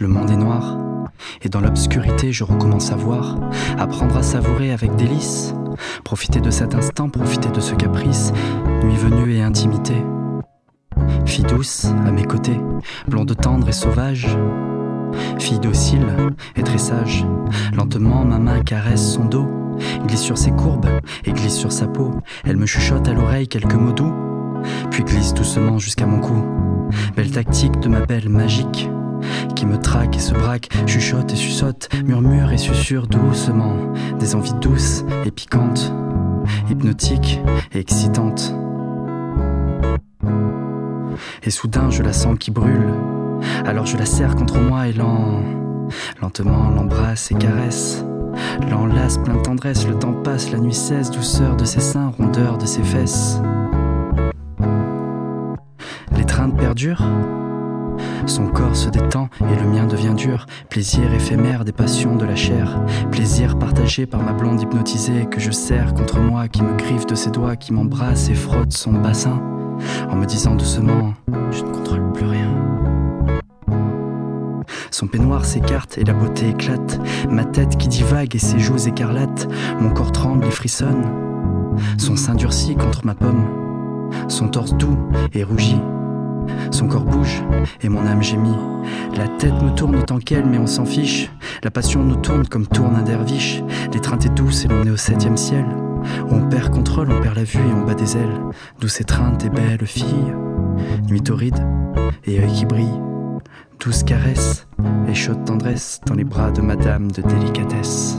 le monde est noir. Et dans l'obscurité, je recommence à voir, apprendre à savourer avec délice, profiter de cet instant, profiter de ce caprice, nuit venue et intimité. Fille douce, à mes côtés, blonde tendre et sauvage, fille docile et très sage, lentement ma main caresse son dos, glisse sur ses courbes et glisse sur sa peau, elle me chuchote à l'oreille quelques mots doux, puis glisse doucement jusqu'à mon cou. Belle tactique de ma belle magique qui me traque et se braque, chuchote et suçote, murmure et susurre doucement des envies douces et piquantes, hypnotiques et excitantes. Et soudain je la sens qui brûle, alors je la serre contre moi et lent, lentement l'embrasse et caresse. L'enlace plein tendresse, le temps passe, la nuit cesse, douceur de ses seins, rondeur de ses fesses. L'étreinte perdure son corps se détend et le mien devient dur. Plaisir éphémère des passions de la chair. Plaisir partagé par ma blonde hypnotisée que je serre contre moi, qui me griffe de ses doigts, qui m'embrasse et frotte son bassin. En me disant doucement, je ne contrôle plus rien. Son peignoir s'écarte et la beauté éclate. Ma tête qui divague et ses joues écarlates. Mon corps tremble et frissonne. Son sein durcit contre ma pomme. Son torse doux et rougit. Son corps bouge et mon âme gémit. La tête me tourne autant qu'elle, mais on s'en fiche. La passion nous tourne comme tourne un derviche. L'étreinte est douce et l'on est au septième ciel. on perd contrôle, on perd la vue et on bat des ailes. Douce étreinte et belle fille. Nuit torride et œil qui brille. Douce caresse et chaude tendresse dans les bras de madame de délicatesse.